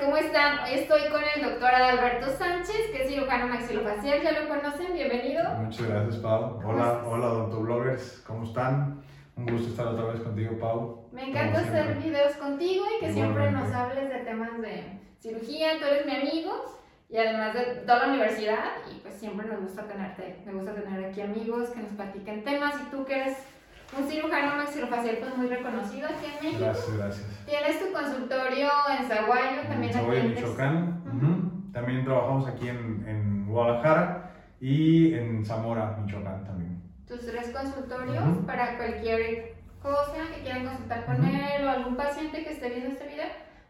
¿cómo están? Hoy estoy con el doctor Adalberto Sánchez, que es cirujano maxilofacial, ya lo conocen, bienvenido. Muchas gracias, Pau. Hola, hola, doctor bloggers, ¿cómo están? Un gusto estar otra vez contigo, Pau. Me encanta hacer videos contigo y que siempre nos hables de temas de cirugía, tú eres mi amigo y además de toda la universidad y pues siempre nos gusta tenerte, me gusta tener aquí amigos que nos platiquen temas y tú que eres un cirujano maxilofacial pues muy reconocido aquí en México. Gracias, gracias. Tienes tu consultorio en Zaguayo, también aquí en Michoacán. También trabajamos aquí en, en, Guadalajara y en Zamora, Michoacán también. Tus tres consultorios para cualquier cosa que quieran consultar con él o algún paciente que esté viendo este video.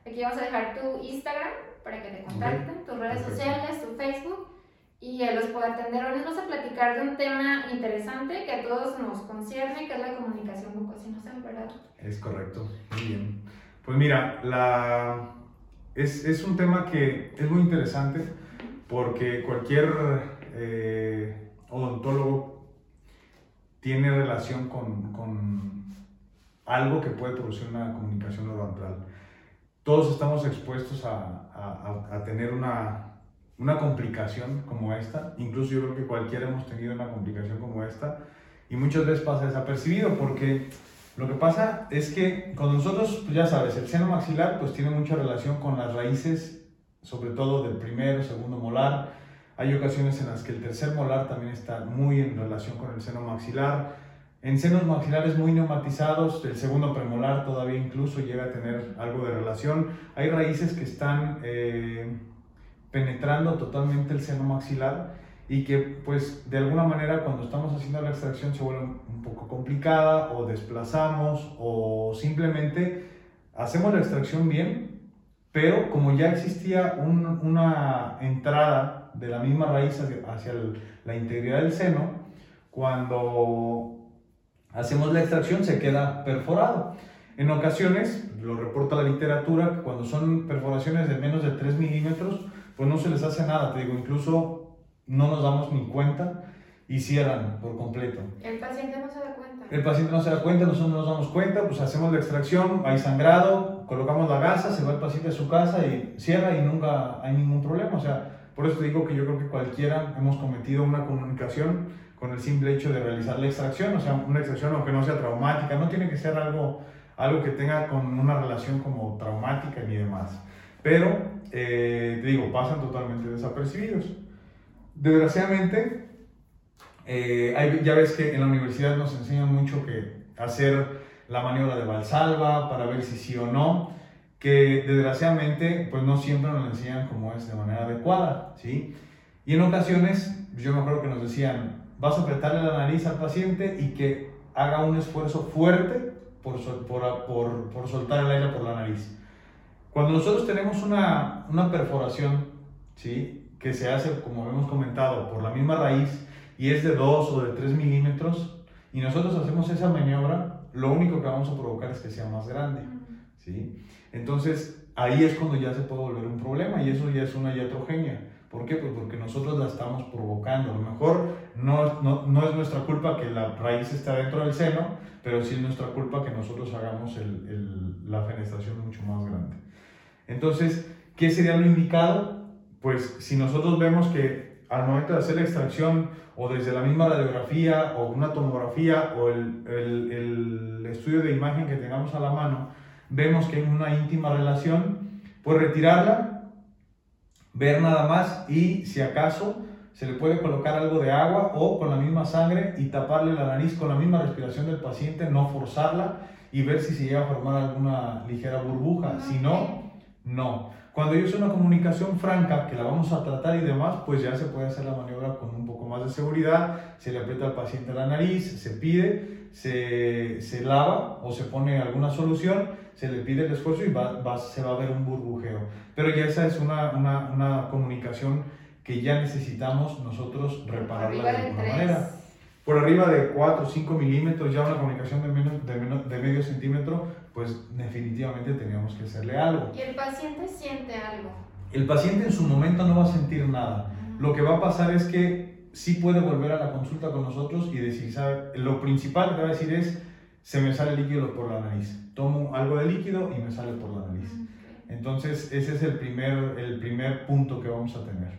Aquí vamos a dejar tu Instagram para que te contacten, tus redes sociales, tu Facebook y él los atender. Hoy vamos a platicar de un tema interesante que a todos nos concierne, que es la comunicación bucosinósal, ¿verdad? Es correcto, muy bien. Pues mira, la... es, es un tema que es muy interesante porque cualquier eh, odontólogo tiene relación con, con, algo que puede producir una comunicación odontal. Todos estamos expuestos a, a, a tener una una complicación como esta, incluso yo creo que cualquiera hemos tenido una complicación como esta, y muchas veces pasa desapercibido porque lo que pasa es que con nosotros, pues ya sabes, el seno maxilar pues tiene mucha relación con las raíces, sobre todo del primero, segundo molar. Hay ocasiones en las que el tercer molar también está muy en relación con el seno maxilar. En senos maxilares muy neumatizados, el segundo premolar todavía incluso llega a tener algo de relación. Hay raíces que están eh, penetrando totalmente el seno maxilar y que pues de alguna manera cuando estamos haciendo la extracción se vuelve un poco complicada o desplazamos o simplemente hacemos la extracción bien, pero como ya existía una entrada de la misma raíz hacia, la integridad del seno, cuando hacemos la extracción se queda perforado. En ocasiones, lo reporta la literatura, cuando son perforaciones de menos de 3 milímetros, pues no se les hace nada, te digo, incluso no nos damos ni cuenta y cierran por completo. El paciente no se da cuenta. El paciente no se da cuenta, nosotros no nos damos cuenta, pues hacemos la extracción, hay sangrado, colocamos la gasa, se va el paciente a su casa y cierra y nunca hay ningún problema. O sea, por eso te digo que yo creo que cualquiera hemos cometido una comunicación con el simple hecho de realizar la extracción, o sea, una extracción aunque no sea traumática, no tiene que ser algo, algo que tenga con una relación como traumática ni demás pero, eh, digo, pasan totalmente desapercibidos. Desgraciadamente, eh, ya ves que en la universidad nos enseñan mucho que hacer la maniobra de Valsalva para ver si sí o no, que desgraciadamente pues no siempre nos enseñan como es de manera adecuada, ¿sí? Y en ocasiones, yo me acuerdo que nos decían, vas a apretarle la nariz al paciente y que haga un esfuerzo fuerte por, por, por, por soltar el aire por la nariz. Cuando nosotros tenemos una, una perforación, ¿sí? que se hace, como hemos comentado, por la misma raíz y es de 2 o de 3 milímetros, y nosotros hacemos esa maniobra, lo único que vamos a provocar es que sea más grande. ¿sí? Entonces, ahí es cuando ya se puede volver un problema y eso ya es una iatrogenia. ¿Por qué? Pues porque nosotros la estamos provocando. A lo mejor no, no, no, es nuestra culpa que la raíz está dentro del seno, pero sí es nuestra culpa que nosotros hagamos el, el, la fenestración mucho más grande. Entonces, ¿qué sería lo indicado? Pues si nosotros vemos que al momento de hacer la extracción o desde la misma radiografía o una tomografía o el, el, estudio de imagen que tengamos a la mano, vemos que hay una íntima relación, pues retirarla, ver nada más y si acaso se le puede colocar algo de agua o con la misma sangre y taparle la nariz con la misma respiración del paciente, no forzarla y ver si se llega a formar alguna ligera burbuja. Si no, no. Cuando yo hice una comunicación franca, que la vamos a tratar y demás, pues ya se puede hacer la maniobra con un poco más de seguridad, se le aprieta al paciente la nariz, se pide, se, se lava o se pone alguna solución, se le pide el esfuerzo y va, se va a ver un burbujeo. Pero ya esa es una, una, una comunicación que ya necesitamos nosotros repararla de alguna manera por arriba de 4 o 5 milímetros, ya una comunicación de, menos, de, de, medio centímetro, pues definitivamente teníamos que hacerle algo. ¿Y el paciente siente algo? El paciente en su momento no va a sentir nada. Lo que va a pasar es que sí puede volver a la consulta con nosotros y decir, ¿sabe? Lo principal que va a decir es, se me sale líquido por la nariz. Tomo algo de líquido y me sale por la nariz. Entonces, ese es el primer, el primer punto que vamos a tener.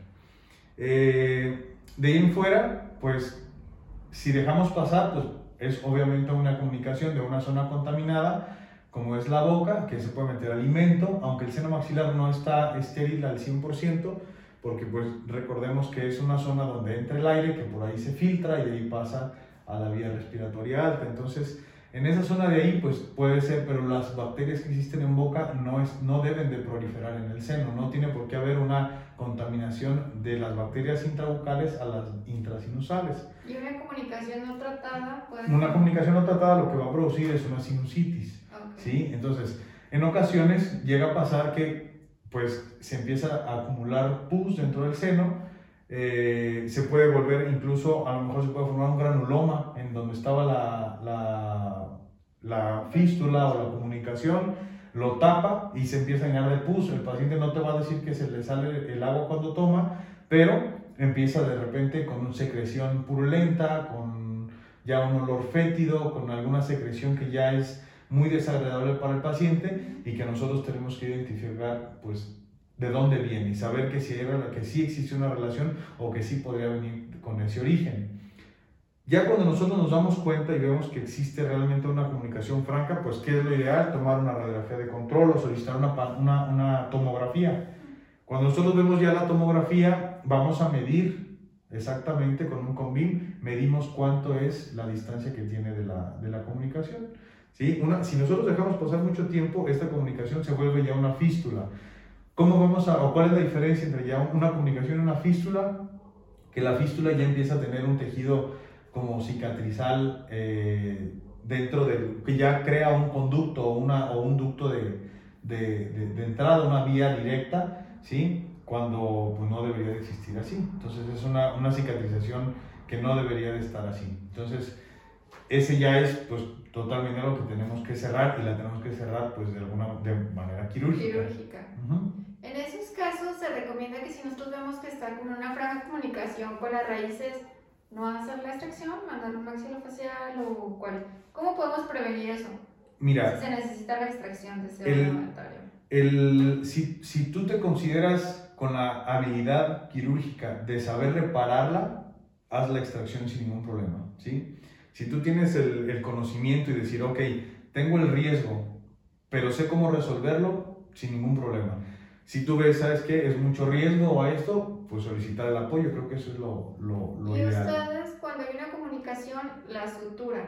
Eh, de ahí en fuera, pues, si dejamos pasar, pues es obviamente una comunicación de una zona contaminada, como es la boca, que se puede meter alimento, aunque el seno maxilar no está estéril al 100%, porque pues recordemos que es una zona donde entra el aire, que por ahí se filtra y de ahí pasa a la vía respiratoria alta. Entonces, en esa zona de ahí, pues puede ser, pero las bacterias que existen en boca no, es, no deben de proliferar en el seno, no tiene por qué haber una contaminación de las bacterias intrabucales a las intrasinusales. ¿Y una comunicación no tratada? Puede una comunicación no tratada lo que va a producir es una sinusitis, ¿sí? Entonces, en ocasiones llega a pasar que pues se empieza a acumular pus dentro del seno, eh, se puede volver incluso, a lo mejor se puede formar un granuloma en donde estaba la, la, la fístula o la comunicación, lo tapa y se empieza a llenar de pus. El paciente no te va a decir que se le sale el agua cuando toma, pero empieza de repente con una secreción purulenta, con ya un olor fétido, con alguna secreción que ya es muy desagradable para el paciente y que nosotros tenemos que identificar pues de dónde viene y saber que si, era, que sí existe una relación o que sí podría venir con ese origen. Ya cuando nosotros nos damos cuenta y vemos que existe realmente una comunicación franca, pues ¿qué es lo ideal? Tomar una radiografía de control o solicitar una, una, una tomografía. Cuando nosotros vemos ya la tomografía, vamos a medir exactamente con un combin, medimos cuánto es la distancia que tiene de la, de la comunicación. ¿Sí? Una, si nosotros dejamos pasar mucho tiempo, esta comunicación se vuelve ya una fístula. ¿Cómo vamos a, o cuál es la diferencia entre ya una comunicación y una fístula? Que la fístula ya empieza a tener un tejido como cicatrizal eh, dentro del, que ya crea un conducto o, una, o un ducto de, de, de, entrada, una vía directa, ¿sí? Cuando pues, no debería de existir así. Entonces es una, una cicatrización que no debería de estar así. Entonces, ese ya es pues totalmente lo que tenemos que cerrar y la tenemos que cerrar pues de alguna de manera quirúrgica. quirúrgica. En esos casos se recomienda que si nosotros vemos que está con una franja de comunicación con las raíces, no hacer la extracción, mandar un maxilofacial o cuál. ¿Cómo podemos prevenir eso? Mira, si se necesita la extracción de ese el, si, si tú te consideras con la habilidad quirúrgica de saber repararla, haz la extracción sin ningún problema, ¿sí? Si tú tienes el, el, conocimiento y decir, ok, tengo el riesgo, pero sé cómo resolverlo, sin ningún problema. Si tú ves, ¿sabes qué? Es mucho riesgo a esto, pues solicitar el apoyo, creo que eso es lo, lo, lo y ustedes, cuando hay una comunicación, la sutura,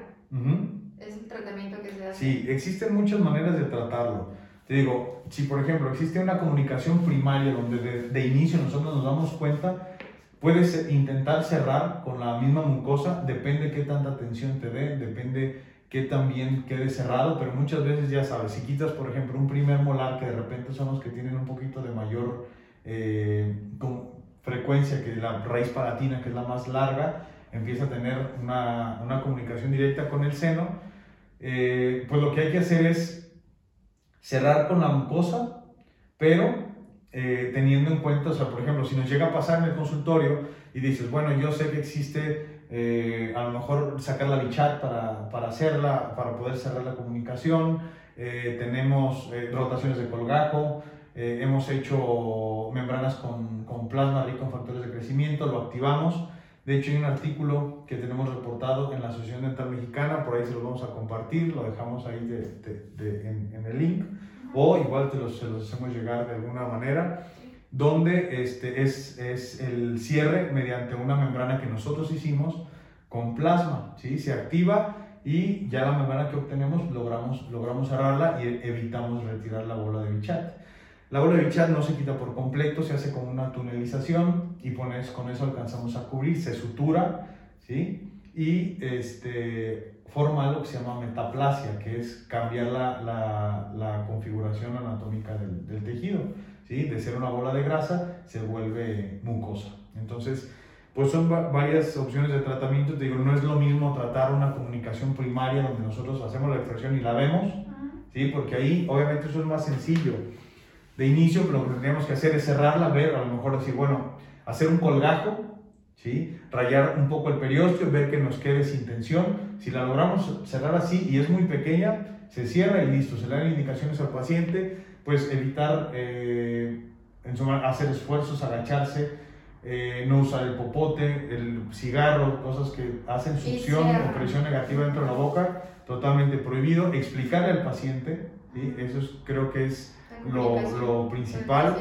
es el tratamiento que se hace. Sí, existen muchas maneras de tratarlo. Te digo, si por ejemplo existe una comunicación primaria donde de, de inicio nosotros nos damos cuenta, Puedes intentar cerrar con la misma mucosa, depende qué tanta tensión te dé, depende qué también quede cerrado, pero muchas veces ya sabes, si quitas por ejemplo un primer molar que de repente son los que tienen un poquito de mayor eh, frecuencia que la raíz palatina, que es la más larga, empieza a tener una, una comunicación directa con el seno, eh, pues lo que hay que hacer es cerrar con la mucosa, pero eh, teniendo en cuenta, o sea, por ejemplo, si nos llega a pasar en el consultorio y dices, bueno, yo sé que existe eh, a lo mejor sacar la bichat para, para hacerla, para poder cerrar la comunicación, eh, tenemos rotaciones de colgajo, hemos hecho membranas con, con, plasma rico en factores de crecimiento, lo activamos. De hecho, hay un artículo que tenemos reportado en la Asociación Dental Mexicana, por ahí se lo vamos a compartir, lo dejamos ahí de, de, en, en el link o igual te los, se los hacemos llegar de alguna manera, donde este, es, es el cierre mediante una membrana que nosotros hicimos con plasma, ¿sí? se activa y ya la membrana que obtenemos logramos, logramos cerrarla y evitamos retirar la bola de bichat. La bola de bichat no se quita por completo, se hace con una tunelización y pones, con eso alcanzamos a cubrir, se sutura, ¿sí? Y este, forma algo que se llama metaplasia, que es cambiar la, la, la configuración anatómica del, del, tejido. ¿sí? De ser una bola de grasa se vuelve mucosa. Entonces, pues son varias opciones de tratamiento. Te digo, no es lo mismo tratar una comunicación primaria donde nosotros hacemos la extracción y la vemos, ¿sí? porque ahí obviamente eso es más sencillo. De inicio lo que tendríamos que hacer es cerrarla, ver, a lo mejor decir, bueno, hacer un colgajo ¿sí? Rayar un poco el periósteo, ver que nos quede sin tensión. Si la logramos cerrar así y es muy pequeña, se cierra y listo. Se le dan indicaciones al paciente pues evitar eh, hacer esfuerzos, agacharse, eh, no usar el popote, el cigarro, cosas que hacen succión o presión negativa dentro de la boca, totalmente prohibido. Explicarle al paciente, ¿sí? eso es, creo que es lo, lo principal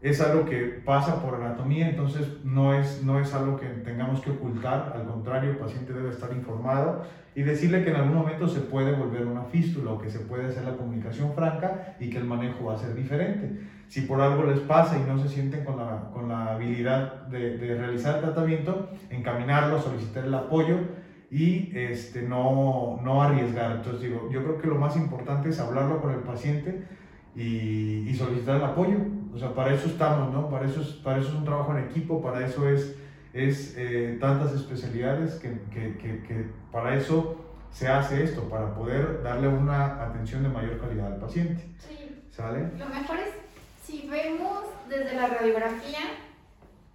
es algo que pasa por anatomía, entonces no es, no es algo que tengamos que ocultar, al contrario, el paciente debe estar informado y decirle que en algún momento se puede volver una fístula o que se puede hacer la comunicación franca y que el manejo va a ser diferente. Si por algo les pasa y no se sienten con la, con la habilidad de, de realizar el tratamiento, encaminarlo, solicitar el apoyo y este, no, no arriesgar. Entonces digo, yo creo que lo más importante es hablarlo con el paciente y, y solicitar el apoyo o sea, para eso estamos, ¿no? Para eso es, para eso es un trabajo en equipo, para eso es, es eh, tantas especialidades que, que, que, para eso se hace esto, para poder darle una atención de mayor calidad al paciente. Sí. ¿Sale? Lo mejor es, si vemos desde la radiografía,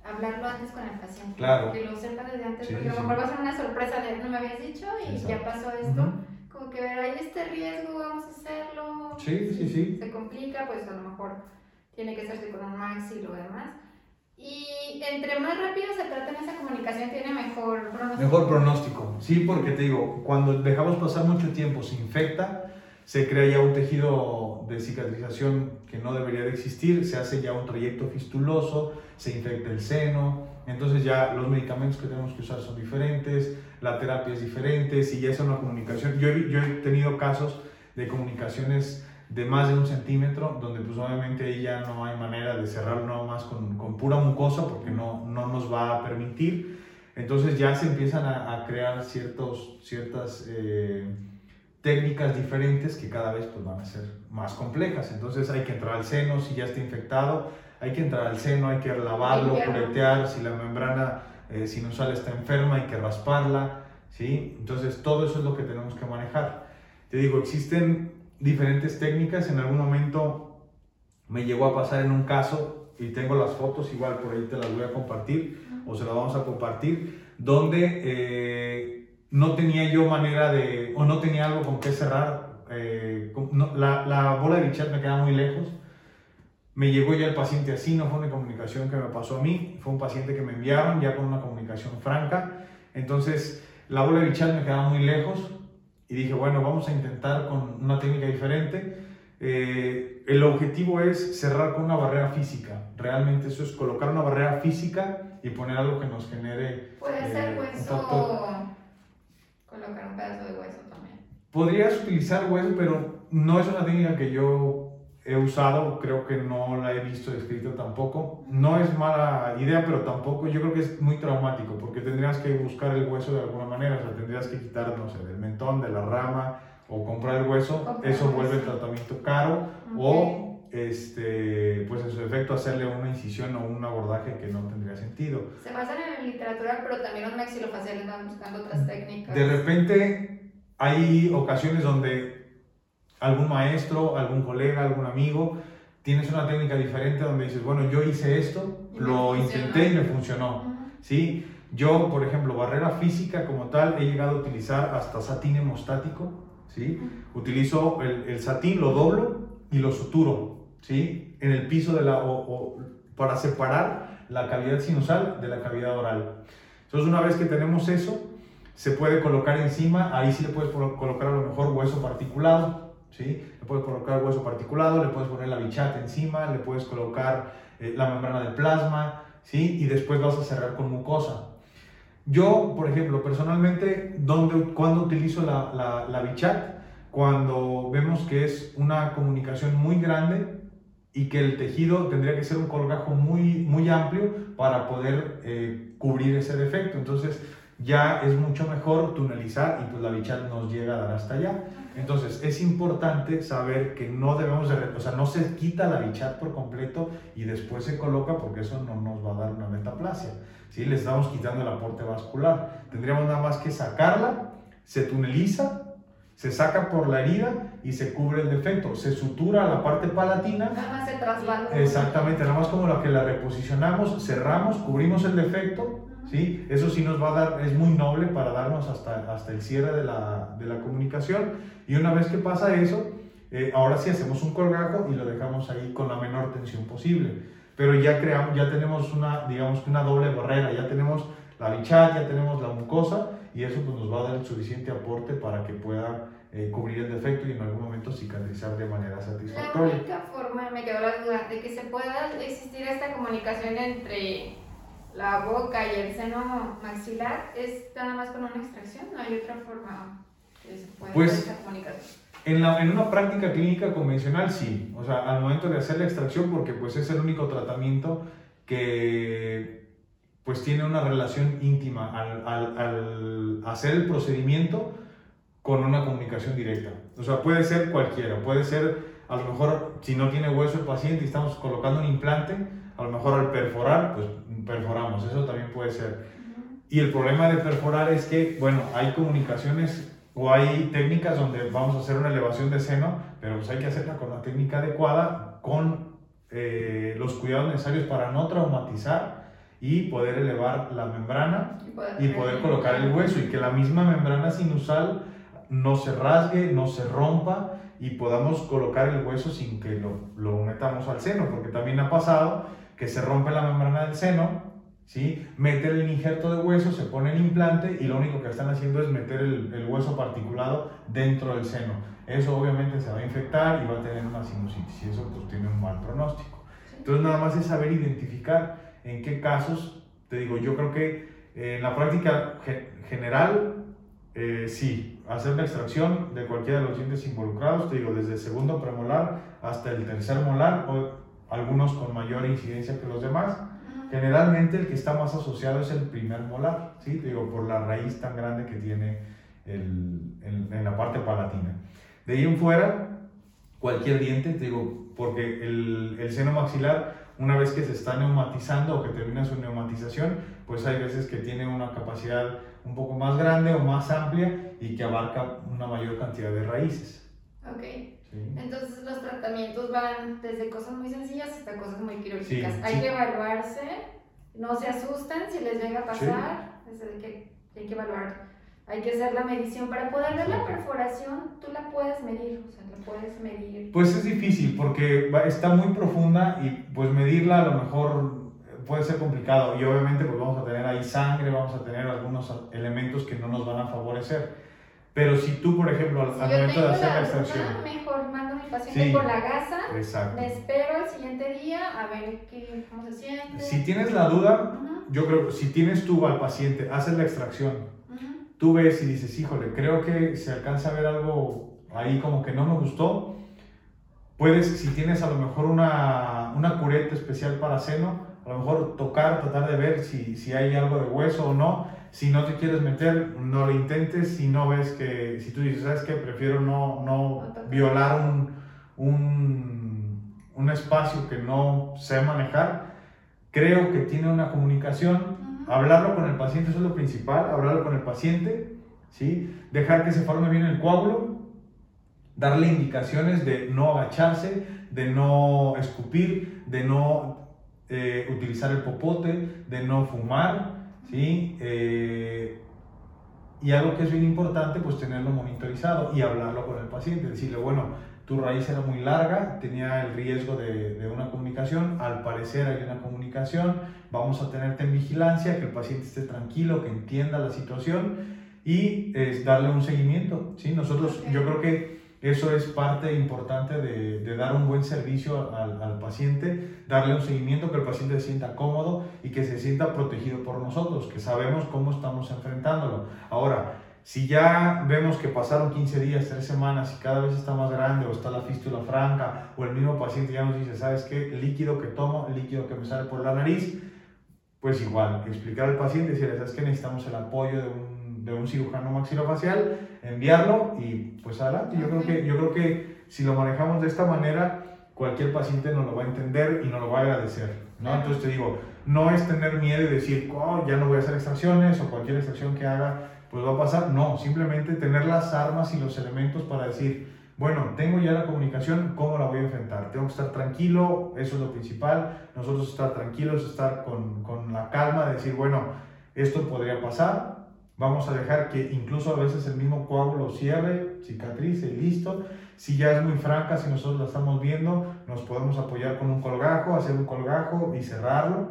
hablarlo antes con el paciente. Claro. Que lo sepa desde antes, porque a lo mejor va a ser una sorpresa de no me habías dicho y ya pasó esto. Como que ver, hay este riesgo, vamos a hacerlo. Sí, sí, sí. Se complica, pues a lo mejor tiene que hacerse con un maxi y lo demás. Y entre más rápido se trata en esa comunicación, tiene mejor pronóstico. Mejor pronóstico, sí, porque te digo, cuando dejamos pasar mucho tiempo, se infecta, se crea ya un tejido de cicatrización que no debería de existir, se hace ya un trayecto fistuloso, se infecta el seno, entonces ya los medicamentos que tenemos que usar son diferentes, la terapia es diferente, si ya es una comunicación, yo yo he tenido casos de comunicaciones de más de un centímetro, donde pues obviamente ahí ya no hay manera de cerrar nada más con, con, pura mucosa porque no, no nos va a permitir. Entonces ya se empiezan a, a crear ciertos, ciertas eh, técnicas diferentes que cada vez pues, van a ser más complejas. Entonces hay que entrar al seno si ya está infectado, hay que entrar al seno, hay que lavarlo, curetear, si la membrana eh, sinusal está enferma hay que rasparla, ¿sí? Entonces todo eso es lo que tenemos que manejar. Te digo, existen diferentes técnicas. En algún momento me llegó a pasar en un caso, y tengo las fotos, igual por ahí te las voy a compartir, o se las vamos a compartir, donde eh, no tenía yo manera de, o no tenía algo con qué cerrar. Eh, la, la, bola de bichat me queda muy lejos. Me llegó ya el paciente así, no fue una comunicación que me pasó a mí, fue un paciente que me enviaron ya con una comunicación franca. Entonces, la bola de bichat me quedaba muy lejos, y dije, bueno, vamos a intentar con una técnica diferente. Eh, el objetivo es cerrar con una barrera física. Realmente eso es colocar una barrera física y poner algo que nos genere... Puede eh, ser hueso, colocar un pedazo de hueso también. Podrías utilizar hueso, pero no es una técnica que yo he usado, creo que no la he visto descrita tampoco. No es mala idea, pero tampoco yo creo que es muy traumático, porque tendrías que buscar el hueso de alguna manera, o sea, tendrías que quitar, no sé, del mentón, de la rama, o comprar el hueso, eso vuelve el tratamiento caro, o este, pues en su efecto hacerle una incisión o un abordaje que no tendría sentido. Se basan en literatura, pero también los maxilofaciales van buscando otras técnicas. De repente hay ocasiones donde algún maestro, algún colega, algún amigo, tienes una técnica diferente donde dices, bueno, yo hice esto, lo intenté y me funcionó. ¿sí? Yo, por ejemplo, barrera física como tal, he llegado a utilizar hasta satín hemostático. ¿sí? Utilizo el, el, satín, lo doblo y lo suturo ¿sí? en el piso de la, o, para separar la cavidad sinusal de la cavidad oral. Entonces, una vez que tenemos eso, se puede colocar encima, ahí sí le puedes colocar a lo mejor hueso particulado, ¿sí? Le puedes colocar hueso particulado, le puedes poner la bichata encima, le puedes colocar eh, la membrana del plasma, ¿sí? Y después vas a cerrar con mucosa. Yo, por ejemplo, personalmente, ¿dónde, ¿cuándo utilizo la, la, la bichat? Cuando vemos que es una comunicación muy grande y que el tejido tendría que ser un colgajo muy, muy amplio para poder eh, cubrir ese defecto. Entonces, ya es mucho mejor tunelizar y pues la bichat nos llega a dar hasta allá. Entonces, es importante saber que no debemos de, o sea, no se quita la bichat por completo y después se coloca porque eso no nos va a dar una metaplasia. ¿sí? Le estamos quitando el aporte vascular. Tendríamos nada más que sacarla, se tuneliza, se saca por la herida y se cubre el defecto. Se sutura la parte palatina. Nada más se trasvalora. Exactamente, nada más como la que la reposicionamos, cerramos, cubrimos el defecto ¿sí? Eso sí nos va a dar, es muy noble para darnos hasta, hasta el cierre de la, de la comunicación. Y una vez que pasa eso, eh, ahora sí hacemos un colgajo y lo dejamos ahí con la menor tensión posible. Pero ya creamos, ya tenemos una, digamos que una doble barrera, ya tenemos la bichal, ya tenemos la mucosa y eso pues nos va a dar el suficiente aporte para que pueda eh, cubrir el defecto y en algún momento cicatrizar de manera satisfactoria. La única forma, me quedó la duda, de que se pueda existir esta comunicación entre la boca y el seno maxilar es nada más con una extracción, no hay otra forma que se pueda pues, hacer comunicación. En, la, en, una práctica clínica convencional sí, o sea, al momento de hacer la extracción, porque pues es el único tratamiento que pues tiene una relación íntima al, al, al hacer el procedimiento con una comunicación directa. O sea, puede ser cualquiera, puede ser a lo mejor si no tiene hueso el paciente y estamos colocando un implante, a lo mejor al perforar, pues perforamos, eso también puede ser. Y el problema de perforar es que, bueno, hay comunicaciones o hay técnicas donde vamos a hacer una elevación de seno, pero pues hay que hacerla con la técnica adecuada, con eh, los cuidados necesarios para no traumatizar y poder elevar la membrana Y poder, y poder colocar el hueso y que la misma membrana sinusal no se rasgue, no se rompa y podamos colocar el hueso sin que lo, lo metamos al seno, porque también ha pasado que se rompe la membrana del seno, ¿sí? mete el injerto de hueso, se pone el implante y lo único que están haciendo es meter el, el hueso particulado dentro del seno. Eso obviamente se va a infectar y va a tener una sinusitis y eso pues tiene un mal pronóstico. Entonces nada más es saber identificar en qué casos, te digo, yo creo que eh, en la práctica ge general, eh, sí, hacer la extracción de cualquiera de los dientes involucrados, te digo, desde el segundo premolar hasta el tercer molar, o algunos con mayor incidencia que los demás. Generalmente el que está más asociado es el primer molar, ¿sí? Digo, por la raíz tan grande que tiene el, el, en la parte palatina. De ahí en fuera, cualquier diente, te digo, porque el, el seno maxilar una vez que se está neumatizando o que termina su neumatización, pues hay veces que tiene una capacidad un poco más grande o más amplia y que abarca una mayor cantidad de raíces. Ok. Sí. Entonces los tratamientos van desde cosas muy sencillas hasta cosas muy quirúrgicas. Sí, hay sí. que evaluarse, no se asusten si les llega a pasar, hay, que, hay que evaluar. Hay que hacer la medición para poder ver la perforación, tú la puedes medir, o sea, la puedes medir. Pues es difícil porque está muy profunda y pues medirla a lo mejor puede ser complicado y obviamente pues vamos a tener ahí sangre, vamos a tener algunos elementos que no nos van a favorecer. Pero si tú, por ejemplo, al, al momento de hacer la extracción... mejor mando a mi paciente Sí, por la gasa, Exacto. me espero el siguiente día a ver qué, cómo se siente. Si tienes la duda, Ujú, yo creo que si tienes tú al paciente, haces la extracción, ujú. tú ves y dices, híjole, creo que se alcanza a ver algo ahí como que no me gustó, puedes, si tienes a lo mejor una, una cureta especial para seno, a lo mejor tocar, tratar de ver si, si hay algo de hueso o no. Si no te quieres meter, no lo intentes. Si no ves que, si tú dices, ¿sabes qué? Prefiero no, no violar un, un, un espacio que no sé manejar. Creo que tiene una comunicación Ujú. hablarlo con el paciente, eso es lo principal, hablarlo con el paciente, ¿sí? dejar que se forme bien el coágulo, darle indicaciones de no agacharse, de no escupir, de no eh, utilizar el popote, de no fumar, ¿sí? Eh, y algo que es bien importante, pues tenerlo monitorizado y hablarlo con el paciente, decirle, bueno, tu raíz era muy larga, tenía el riesgo de, una comunicación, al parecer hay una comunicación, vamos a tenerte en vigilancia, que el paciente esté tranquilo, que entienda la situación y es darle un seguimiento, ¿sí? Nosotros, yo creo que eso es parte importante de, dar un buen servicio al, paciente, darle un seguimiento, que el paciente se sienta cómodo y que se sienta protegido por nosotros, que sabemos cómo estamos enfrentándolo. Ahora, si ya vemos que pasaron 15 días, 3 semanas y cada vez está más grande o está la fístula franca o el mismo paciente ya nos dice, ¿sabes qué? Líquido que tomo, líquido que me sale por la nariz, pues igual, explicar al paciente, decirle, ¿sabes qué? Necesitamos el apoyo de un, de un cirujano maxilofacial, enviarlo y pues adelante. Yo, creo que, yo creo que si lo manejamos de esta manera, cualquier paciente nos lo va a entender y nos lo va a agradecer. ¿no? Entonces te digo, no es tener miedo y decir, oh, ya no voy a hacer extracciones o cualquier extracción que haga, pues va a pasar. No, simplemente tener las armas y los elementos para decir, bueno, tengo ya la comunicación, ¿cómo la voy a enfrentar? Tengo que estar tranquilo, eso es lo principal. Nosotros estar tranquilos, estar con, con la calma de decir, bueno, esto podría pasar, Vamos a dejar que incluso a veces el mismo coágulo cierre, cicatrice listo. Si ya es muy franca, si nosotros la estamos viendo, nos podemos apoyar con un colgajo, hacer un colgajo y cerrarlo.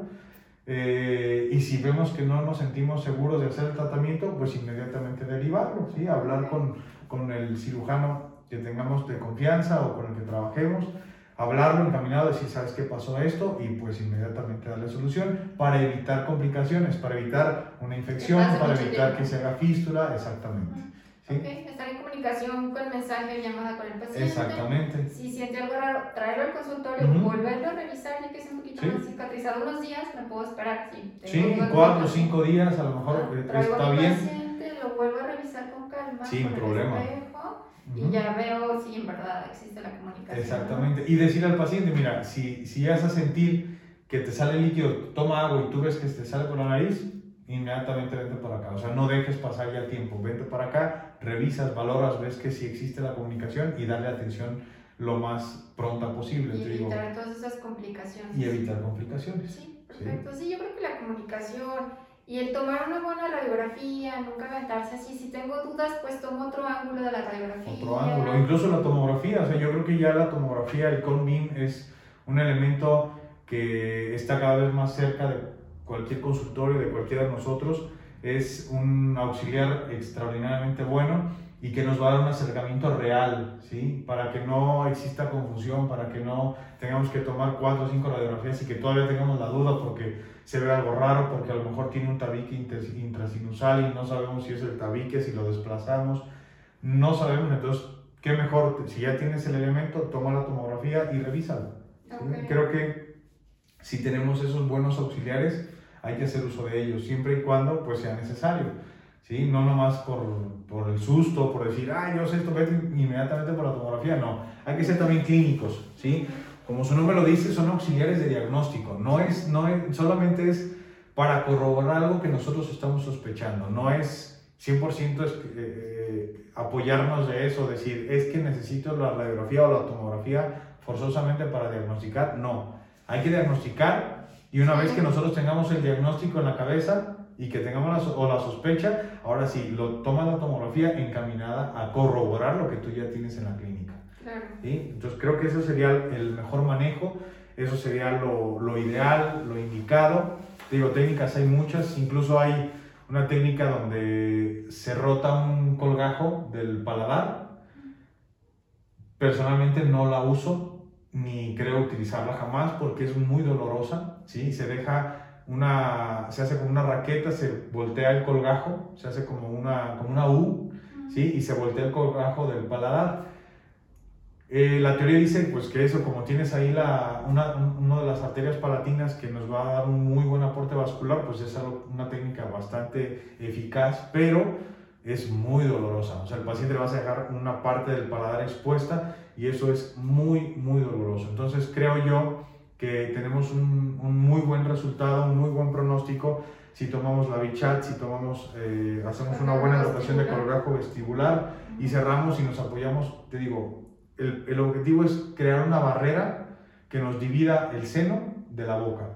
Eh, y si vemos que no nos sentimos seguros de hacer el tratamiento, pues inmediatamente derivarlo, ¿sí? hablar con, con el cirujano que tengamos de confianza o con el que trabajemos hablarlo encaminado, decir, ¿sabes qué pasó esto? Y pues inmediatamente darle solución para evitar complicaciones, para evitar una infección, para evitar que se haga fístula, exactamente. ¿sí? estar en comunicación con mensaje, llamada con el paciente. Exactamente. Si siente algo raro, traerlo al consultorio, volverlo a revisar, ya que es un poquito más cicatrizado unos días, me puedo esperar. Sí, sí cuatro o cinco días a lo mejor ah, está bien. Paciente, lo vuelvo a revisar con calma. Sin problema y ya veo si en verdad existe la comunicación. Exactamente. Y decir al paciente, mira, si, si vas a sentir que te sale líquido, toma agua y tú ves que te sale por la nariz, inmediatamente vente para acá. O sea, no dejes pasar ya el tiempo, vente para acá, revisas, valoras, ves que si existe la comunicación y darle atención lo más pronta posible. Y evitar todas esas complicaciones. Y evitar complicaciones. Sí, perfecto. sí, yo creo que la comunicación y el tomar una buena radiografía, nunca aventarse así. Si tengo dudas, pues tomo otro ángulo de la radiografía. Otro ángulo, incluso la tomografía. O sea, yo creo que ya la tomografía, el cone beam, es un elemento que está cada vez más cerca de cualquier consultorio, de cualquiera de nosotros. Es un auxiliar extraordinariamente bueno y que nos va a dar un acercamiento real, ¿sí? Para que no exista confusión, para que no tengamos que tomar cuatro o cinco radiografías y que todavía tengamos la duda porque se ve algo raro porque a lo mejor tiene un tabique intrasinusal y no sabemos si es el tabique, si lo desplazamos, no sabemos, entonces, ¿qué mejor? Si ya tienes el elemento, toma la tomografía y revísalo. Creo que si tenemos esos buenos auxiliares, hay que hacer uso de ellos, siempre y cuando pues sea necesario. ¿Sí? No nomás por, por el susto, por decir, ah, yo sé esto, vete inmediatamente por la tomografía, no. Hay que ser también clínicos, ¿sí? como su nombre lo dice, son auxiliares de diagnóstico. No es, no es, solamente es para corroborar algo que nosotros estamos sospechando. No es 100% es, eh, apoyarnos de eso, decir, es que necesito la radiografía o la tomografía forzosamente para diagnosticar. No, hay que diagnosticar y una vez que nosotros tengamos el diagnóstico en la cabeza y que tengamos la, o la sospecha, ahora sí, lo toma la tomografía encaminada a corroborar lo que tú ya tienes en la clínica. Entonces creo que eso sería el mejor manejo, eso sería lo, lo ideal, lo indicado. digo, técnicas hay muchas, incluso hay una técnica donde se rota un colgajo del paladar. Personalmente no la uso, ni creo utilizarla jamás porque es muy dolorosa, ¿sí? Se deja una, se hace como una raqueta, se voltea el colgajo, se hace como una, como una U, ¿sí? Y se voltea el colgajo del paladar eh, la teoría dice pues, que eso, como tienes ahí la, una, una, de las arterias palatinas que nos va a dar un muy buen aporte vascular, pues es una técnica bastante eficaz, pero es muy dolorosa. O sea, el paciente le va a dejar una parte del paladar expuesta y eso es muy, muy doloroso. Entonces creo yo que tenemos un, un muy buen resultado, un muy buen pronóstico si tomamos la bichat, si tomamos, eh, hacemos una buena rotación de colgajo vestibular y cerramos y nos apoyamos, te digo, el, el, objetivo es crear una barrera que nos divida el seno de la boca.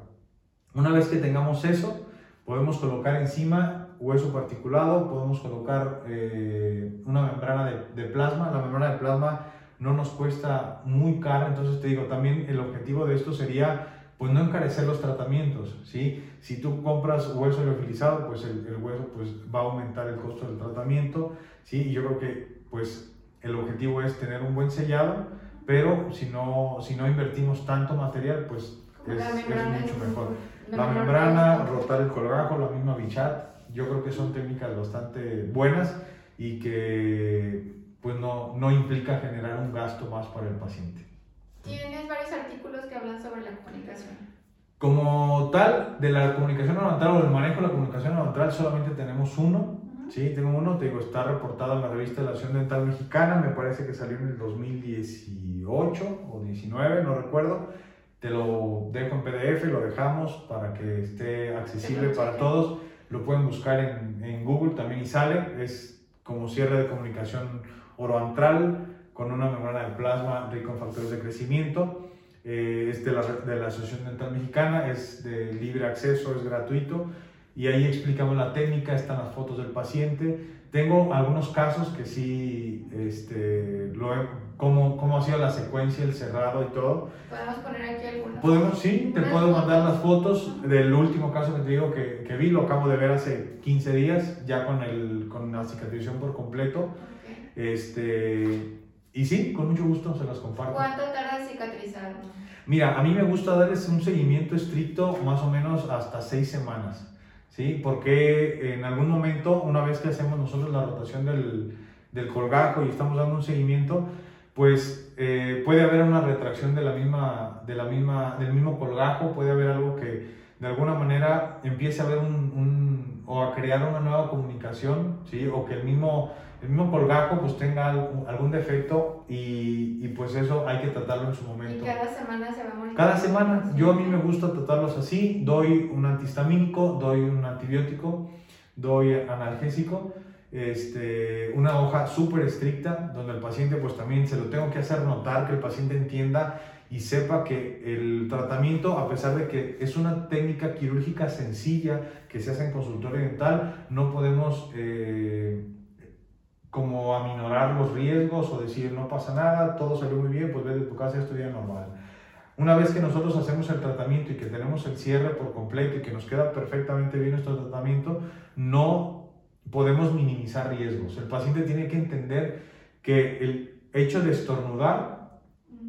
Una vez que tengamos eso, podemos colocar encima hueso particulado, podemos colocar eh, una membrana de, de, plasma. La membrana de plasma no nos cuesta muy cara, entonces te digo, también el objetivo de esto sería pues no encarecer los tratamientos, ¿sí? Si tú compras hueso liofilizado, pues el, el, hueso pues va a aumentar el costo del tratamiento, ¿sí? Y yo creo que pues el objetivo es tener un buen sellado, pero si no, si no invertimos tanto material, pues es, mucho mejor. La, membrana, rotar el colgajo, la misma bichat, yo creo que son técnicas bastante buenas y que pues no, no implica generar un gasto más para el paciente. Tienes varios artículos que hablan sobre la comunicación. Como tal, de la comunicación oral o del manejo de la comunicación oral solamente tenemos uno, Sí, tengo uno, te digo, está reportado en la revista de la Asociación Dental Mexicana, me parece que salió en el 2018 o 19, no recuerdo. Te lo dejo en PDF, lo dejamos para que esté accesible para todos. Lo pueden buscar en, en Google también y sale. Es como cierre de comunicación oroantral con una membrana de plasma rico en factores de crecimiento. Eh, es de la, de la Asociación Dental Mexicana, es de libre acceso, es gratuito y ahí explicamos la técnica, están las fotos del paciente. Tengo algunos casos que sí, este, lo he, cómo, cómo ha sido la secuencia, el cerrado y todo. Podemos poner aquí algunos. Podemos, sí, te puedo mandar las fotos del último caso que te digo que, que vi, lo acabo de ver hace 15 días, ya con, el, con la cicatrización por completo. Este, y sí, con mucho gusto se las comparto. ¿Cuánto tarda en cicatrizar? Mira, a mí me gusta darles un seguimiento estricto más o menos hasta seis semanas, ¿sí? Porque en algún momento, una vez que hacemos nosotros la rotación del, del colgajo y estamos dando un seguimiento, pues eh, puede haber una retracción de la misma, de la misma, del mismo colgajo, puede haber algo que de alguna manera empiece a haber un, un- o a crear una nueva comunicación, ¿sí? O que el mismo, el mismo colgajo pues tenga algún, algún defecto y, y pues eso hay que tratarlo en su Y momento. cada semana se va monitoreando. Cada semana, yo a mí me gusta tratarlos así, doy un antihistamínico, doy un antibiótico, doy analgésico, este, una hoja súper estricta donde el paciente pues también se lo tengo que hacer notar, que el paciente entienda y sepa que el tratamiento, a pesar de que es una técnica quirúrgica sencilla que se hace en consultorio dental, no podemos eh, como aminorar los riesgos o decir no pasa nada, todo salió muy bien, pues vete a tu casa, esto ya normal. Una vez que nosotros hacemos el tratamiento y que tenemos el cierre por completo y que nos queda perfectamente bien nuestro tratamiento, no podemos minimizar riesgos. El paciente tiene que entender que el hecho de estornudar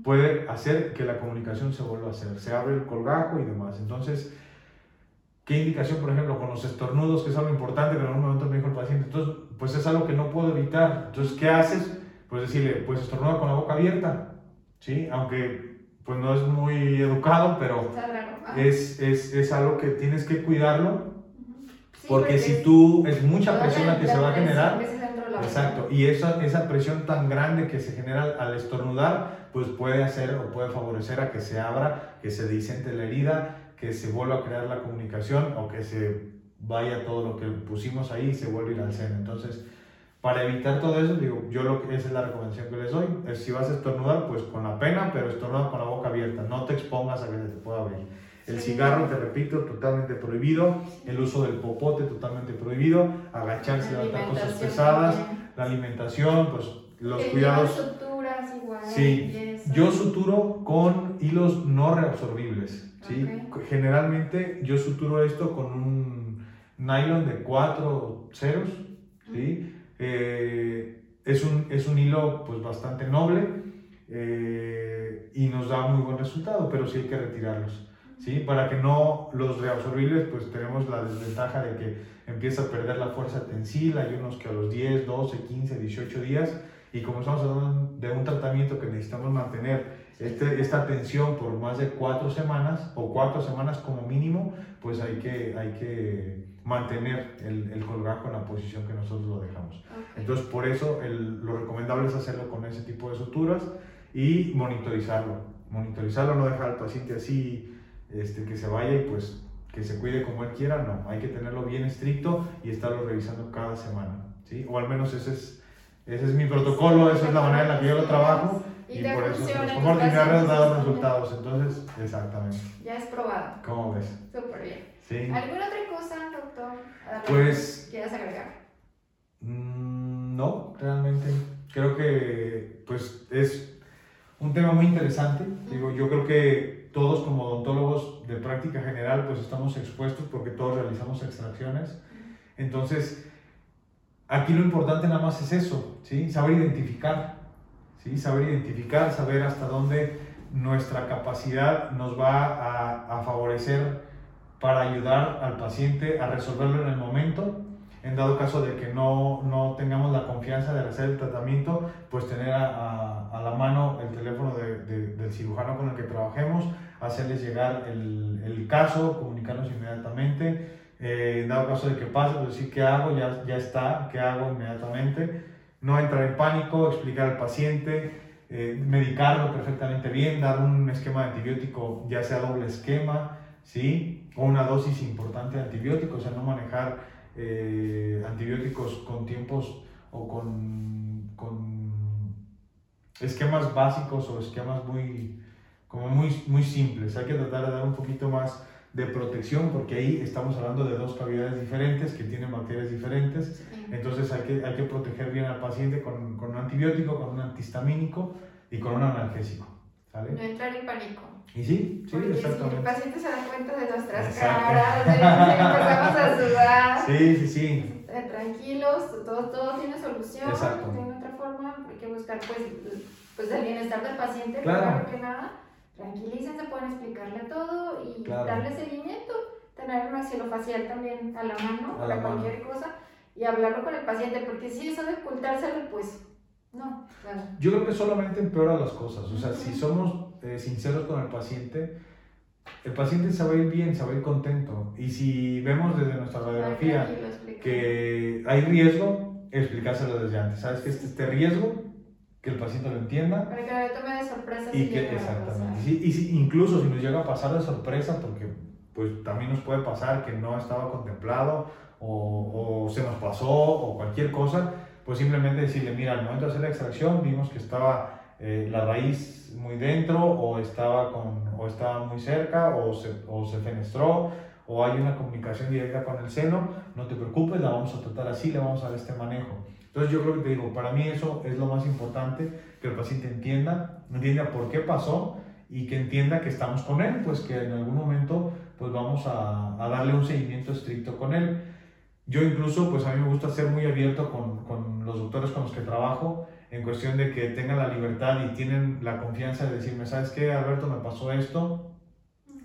puede hacer que la comunicación se vuelva a hacer. Se abre el colgajo y demás. Entonces, ¿qué indicación, por ejemplo, con los estornudos, que es algo importante, pero en un momento me dijo el paciente, entonces, pues es algo que no puedo evitar. Entonces, ¿qué haces? Pues decirle, pues estornuda con la boca abierta, ¿sí? Aunque, pues no es muy educado, pero es, es, es algo que tienes que cuidarlo. Sí, porque si tú, es mucha presión la que se va a generar. que. Exacto, y esa, esa presión tan grande que se genera al, al estornudar, pues puede hacer o puede favorecer a que se abra, que se disente la herida, que se vuelva a crear la comunicación o que se vaya todo lo que pusimos ahí y se vuelva a ir al seno. Entonces, para evitar todo eso, digo, yo lo que, esa es la recomendación que les doy, es si vas a estornudar, pues con la pena, pero estornuda con la boca abierta, no te expongas a que se te pueda abrir. El cigarro, te repito, totalmente prohibido, el uso del popote totalmente prohibido, agacharse, levantar cosas pesadas, también. la alimentación, pues los cuidados. suturas igual. Sí, yo suturo con hilos no reabsorbibles, ¿sí? Ok. Generalmente yo suturo esto con un nylon de cuatro ceros, ¿sí? Eh, es, un, es un hilo pues bastante noble eh, y nos da muy buen resultado, pero sí hay que retirarlos, ¿sí? Para que no los reabsorbibles pues tenemos la desventaja de que empieza a perder la fuerza tensil, hay unos que a los 10, 12, 15, 18 días y como estamos hablando de un tratamiento que necesitamos mantener este, esta tensión por más de cuatro semanas o cuatro semanas como mínimo, pues hay que, hay que mantener el, el colgajo en la posición que nosotros lo dejamos. Ok. Entonces, por eso el- lo recomendable es hacerlo con ese tipo de suturas y monitorizarlo. Monitorizarlo, no dejar al paciente así este, que se vaya y pues que se cuide como él quiera, no. Hay que tenerlo bien estricto y estarlo revisando cada semana, ¿sí? O al menos ese es, ese es mi protocolo, esa es la manera en la que yo lo trabajo Y y, te por eso funciona, ha pacientes dado están- resultados. Entonces, exactamente. Ya es probado. ¿Cómo ves? Súper bien. Sí. ¿Alguna otra cosa, doctor? Pues- que ¿Quieras agregar? Mm, No, realmente. Creo que pues es un tema muy interesante. Digo, yo creo que todos como odontólogos de práctica general pues estamos expuestos porque todos realizamos extracciones. Entonces, aquí lo importante nada más es eso, ¿sí? Saber identificar, ¿sí? Saber identificar, saber hasta dónde nuestra capacidad nos va a, a favorecer para ayudar al paciente a resolverlo en el momento. En dado caso de que no, no tengamos la confianza de hacer el tratamiento, pues tener a, a- a la mano el teléfono de- de- del cirujano con el que trabajemos, hacerles llegar el, el caso, comunicarnos inmediatamente, eh, en dado caso de que pase, pues decir qué hago, ya, ya está, qué hago inmediatamente, no entrar en pánico, explicar al paciente, eh, medicarlo perfectamente bien, dar un esquema de antibiótico, ya sea doble esquema, ¿sí? O una dosis importante de antibióticos, o sea, no manejar eh, antibióticos con tiempos o con, con esquemas básicos o esquemas muy, como muy, muy simples. Hay que tratar de dar un poquito más de protección, porque ahí estamos hablando de dos cavidades diferentes que tienen bacterias diferentes. Entonces hay que, hay que proteger bien al paciente con, con un antibiótico, con un antihistamínico y con un analgésico. ¿sale? No entrar en pánico. Y sí, sí, Porque exactamente. si el paciente se da cuenta de nuestras Exacto. caras, de que empezamos a sudar. Sí, sí, sí. Eh, tranquilos, todo, todo tiene solución, Exacto. tiene otra forma, hay que buscar pues, pues el bienestar del paciente, Claro. primero que nada, tranquilícense, pueden explicarle todo y Claro. darle seguimiento, tener un maxilofacial también a la mano A para la mano. cualquier cosa y hablarlo con el paciente, porque si eso de ocultárselo, pues no, bueno, Yo creo que solamente empeora las cosas. O sea, si somos eh, sinceros con el paciente, el paciente se va a ir bien, se va a ir contento. Y si vemos desde nuestra radiografía que hay riesgo, explicárselo desde antes. ¿Sabes que este, este riesgo, que el paciente lo entienda Para que no tome de sorpresa y si que exactamente. Sí, y si- incluso si nos llega a pasar de sorpresa, porque pues también nos puede pasar que no estaba contemplado o, o se nos pasó o cualquier cosa, pues simplemente decirle, mira, al momento de hacer la extracción vimos que estaba eh, la raíz muy dentro o estaba, con, o estaba muy cerca o se, o se fenestró o hay una comunicación directa con el seno, no te preocupes, la vamos a tratar así, le vamos a dar este manejo. Entonces yo creo que te digo, para mí eso es lo más importante, que el paciente entienda, entienda por qué pasó y que entienda que estamos con él, pues que en algún momento pues vamos a, a darle un seguimiento estricto con él. Yo incluso, pues a mí me gusta ser muy abierto con, con los doctores con los que trabajo, en cuestión de que tengan la libertad y tienen la confianza de decirme, ¿sabes qué, Alberto? Me pasó esto,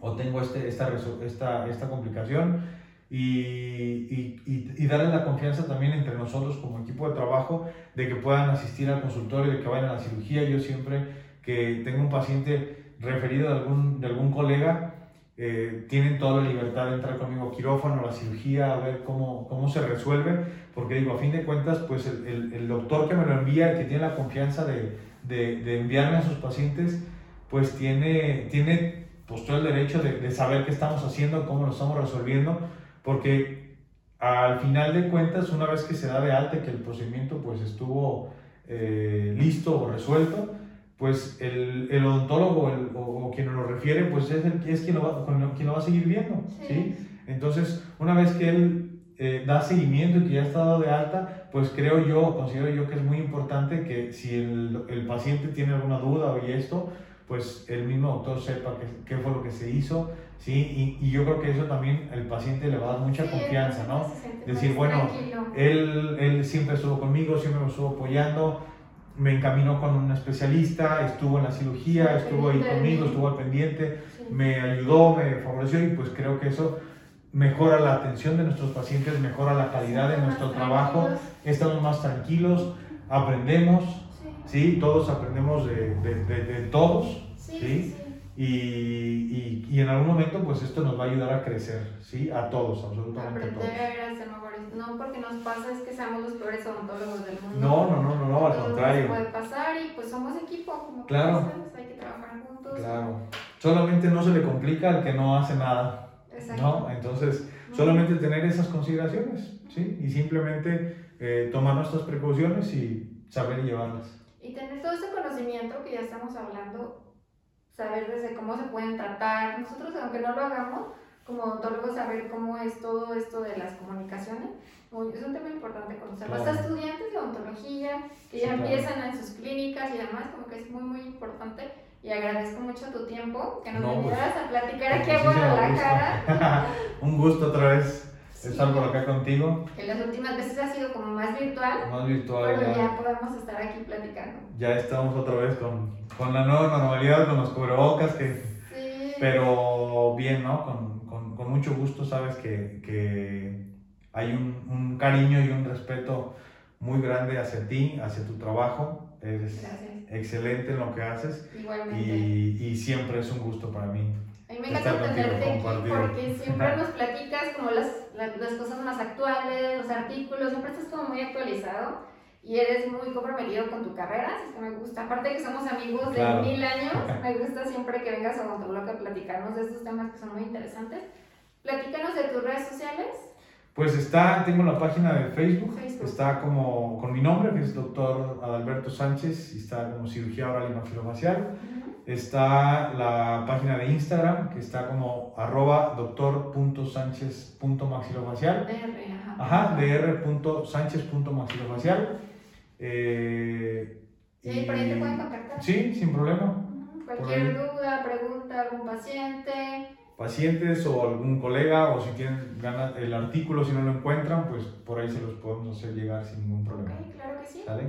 o tengo este, esta, esta, esta complicación, y, y, y, y darle la confianza también entre nosotros como equipo de trabajo de que puedan asistir al consultorio, de que vayan a la cirugía. Yo siempre que tengo un paciente referido de algún, de algún colega, eh, tienen toda la libertad de entrar conmigo a quirófano, a la cirugía, a ver cómo, cómo se resuelve, porque digo, a fin de cuentas, pues el, el, el doctor que me lo envía, que tiene la confianza de, de, de enviarme a sus pacientes, pues tiene, tiene pues, todo el derecho de, de saber qué estamos haciendo, cómo lo estamos resolviendo, porque al final de cuentas, una vez que se da de alta que el procedimiento pues estuvo eh, listo o resuelto, pues el, el odontólogo el- o, o quien nos lo refiere, pues es, el, es quien, lo va, quien lo va a seguir viendo, Sí. ¿sí? Entonces, una vez que él eh, da seguimiento y que ya está dado de alta, pues creo yo, considero yo que es muy importante que si el, el paciente tiene alguna duda o y esto, pues el mismo doctor sepa qué, qué fue lo que se hizo, ¿sí? Y, y yo creo que eso también el paciente le va a dar mucha Sí, confianza, ¿no? Decir, bueno. Él, él siempre estuvo conmigo, siempre me estuvo apoyando, me encaminó con un especialista, estuvo en la cirugía, estuvo ahí conmigo, estuvo al pendiente, me ayudó, me favoreció y pues creo que eso mejora la atención de nuestros pacientes, mejora la calidad de nuestro trabajo, estamos más tranquilos, aprendemos, Sí. Todos aprendemos de, de, de- de todos, sí. Y, y, y en algún momento pues esto nos va a ayudar a crecer, ¿sí? A todos, absolutamente a todos. Aprender a. No porque nos pasa es que seamos los peores odontólogos del mundo. No, no, no, no, no, al contrario. puede pasar y pues somos equipo, como Claro. tú dices, hay que trabajar juntos. Claro. Solamente no se le complica al que no hace nada, Exacto. ¿no? Entonces, solamente tener esas consideraciones, ¿sí? Y simplemente eh, tomar nuestras precauciones y saber llevarlas. Y tener todo ese conocimiento que ya estamos hablando, saber desde cómo se pueden tratar. Nosotros, aunque no lo hagamos, como odontólogos, saber cómo es todo esto de las comunicaciones. Es un tema importante conocerlo. Claro. Hasta estudiantes de odontología que Sí, ya claro. empiezan en sus clínicas y demás, como que es muy, muy importante. Y agradezco mucho tu tiempo, que nos No, pues, vinieras a platicar aquí a Guadalajara. Un gusto otra vez Sí. estar por acá contigo. Que las últimas veces ha sido como más virtual, Más virtual pero ya. ya podemos estar aquí platicando. Ya estamos otra vez con, con la nueva normalidad, con los cubrebocas, que, Sí. pero bien, ¿no? Con, con, con mucho gusto sabes que, que hay un, un cariño y un respeto muy grande hacia ti, hacia tu trabajo. Eres Gracias. excelente en lo que haces Igualmente. y, y siempre es un gusto para mí. A mí me encanta tenerte aquí porque siempre nos platicas como las, la- las cosas más actuales, los artículos, siempre estás como muy actualizado y eres muy comprometido con tu carrera, así que me gusta. Aparte de que somos amigos de Claro. mil años, me gusta siempre que vengas a Odontobloque a platicarnos de estos temas que son muy interesantes. Platícanos de tus redes sociales. Pues está, tengo la página de Facebook, Facebook. está como con mi nombre, que es doctor Adalberto Sánchez, y está como cirugía oral y maxilofacial. Está la página de Instagram que está como arroba doctor.sánchez.maxilofacial. DR, ajá. Ajá, dr.sánchez.maxilofacial. Eh, Sí, por ahí te pueden contactar. Sí, sin problema. Cualquier duda, pregunta, algún paciente. Pacientes o algún colega, o si tienen ganas el artículo, si no lo encuentran, pues por ahí se los podemos hacer llegar sin ningún problema. Ok, claro que sí. ¿Sale?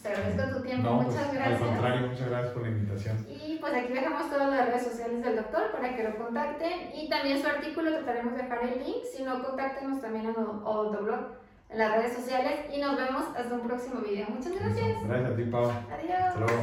Os agradezco tu tiempo, No, pues, muchas al gracias. contrario, muchas gracias por la invitación. Y pues aquí dejamos todas las redes sociales del doctor para que lo contacten y también su artículo trataremos de dejar el link, si no contáctenos también en Odontoblog en las redes sociales y nos vemos hasta un próximo video. Muchas gracias. Gracias a ti, Pau. Adiós. Hasta luego.